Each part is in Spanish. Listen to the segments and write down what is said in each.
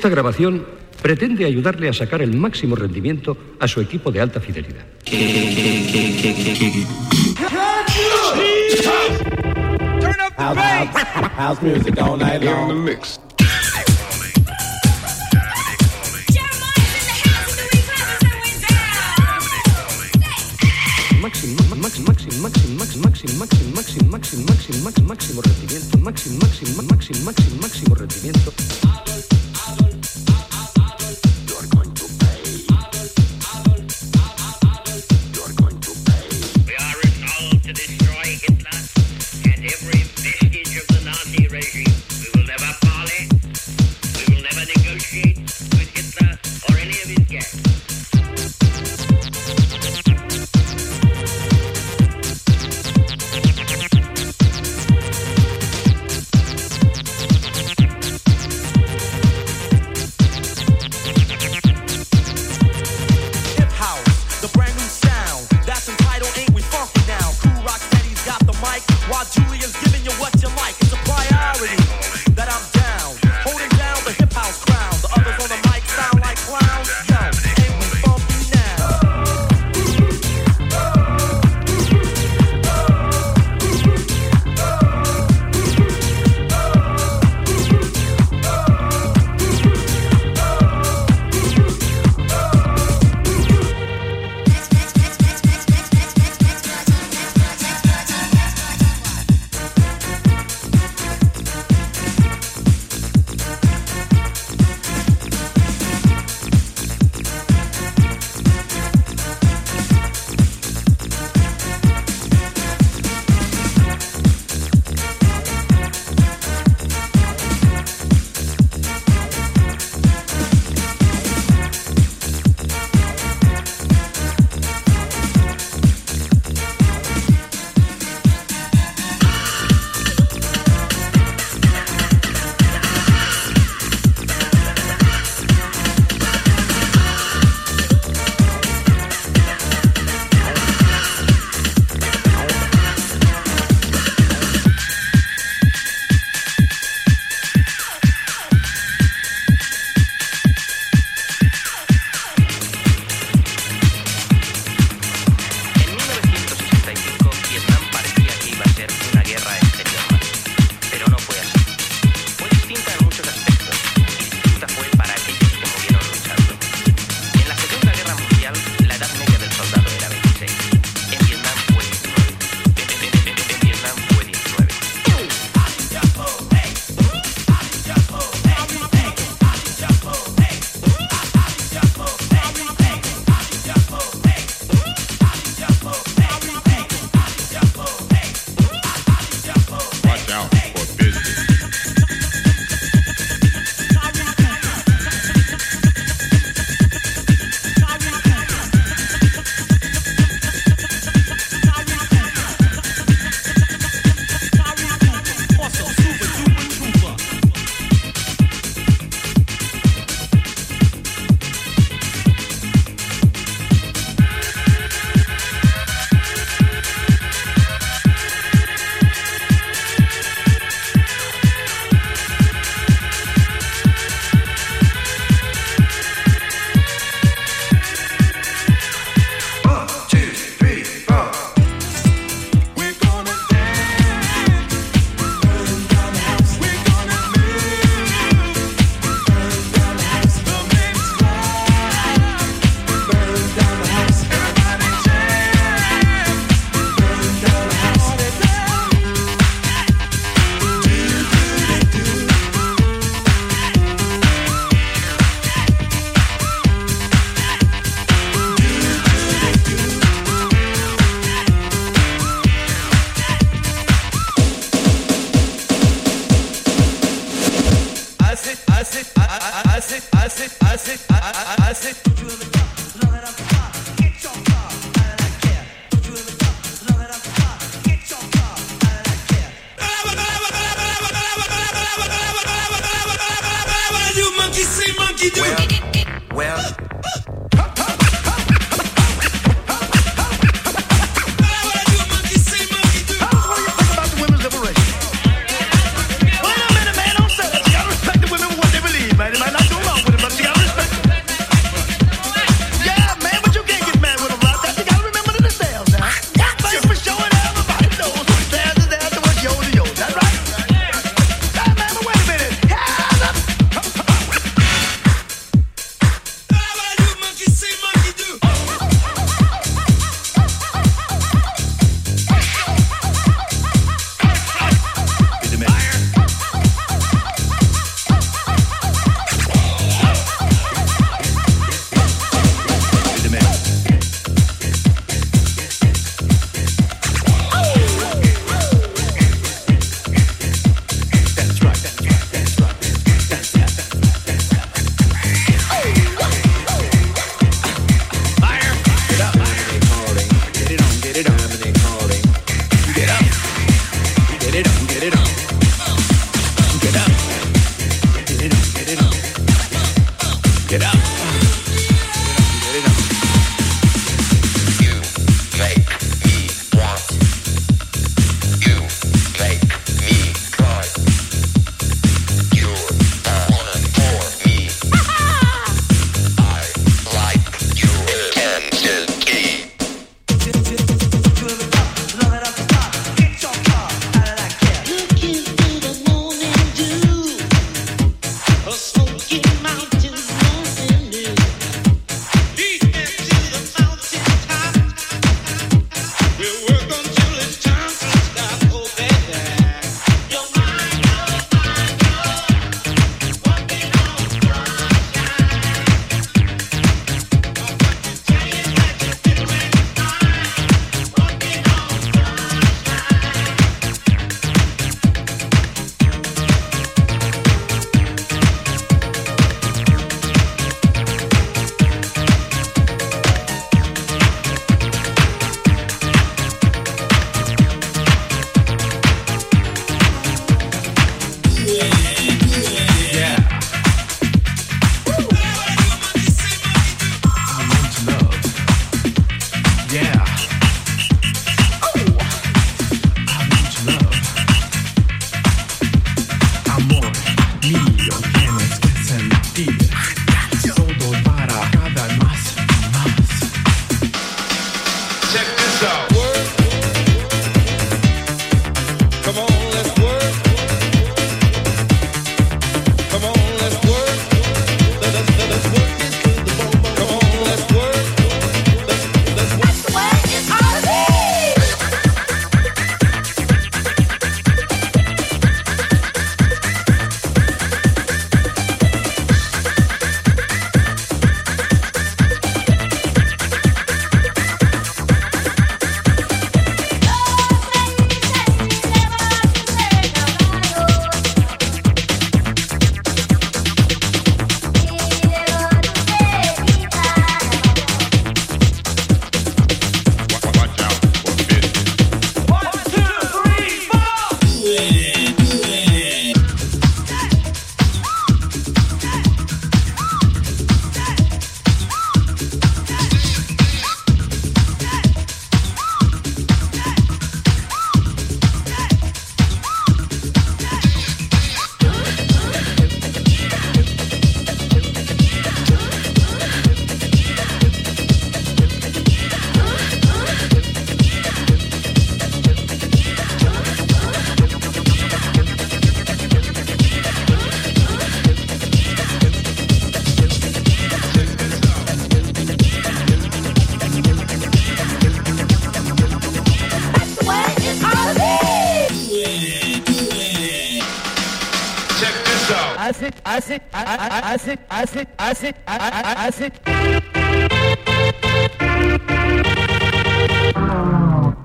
Esta grabación pretende ayudarle a sacar el máximo rendimiento a su equipo de alta fidelidad. máximo rendimiento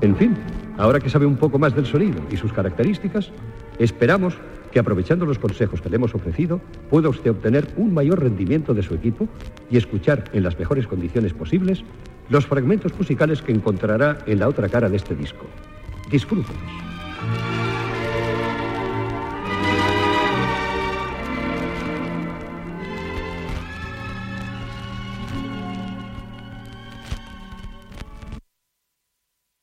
En fin, ahora que sabe un poco más del sonido y sus características, esperamos que aprovechando los consejos que le hemos ofrecido, pueda usted obtener un mayor rendimiento de su equipo y escuchar en las mejores condiciones posibles los fragmentos musicales que encontrará en la otra cara de este disco. Disfrútelos.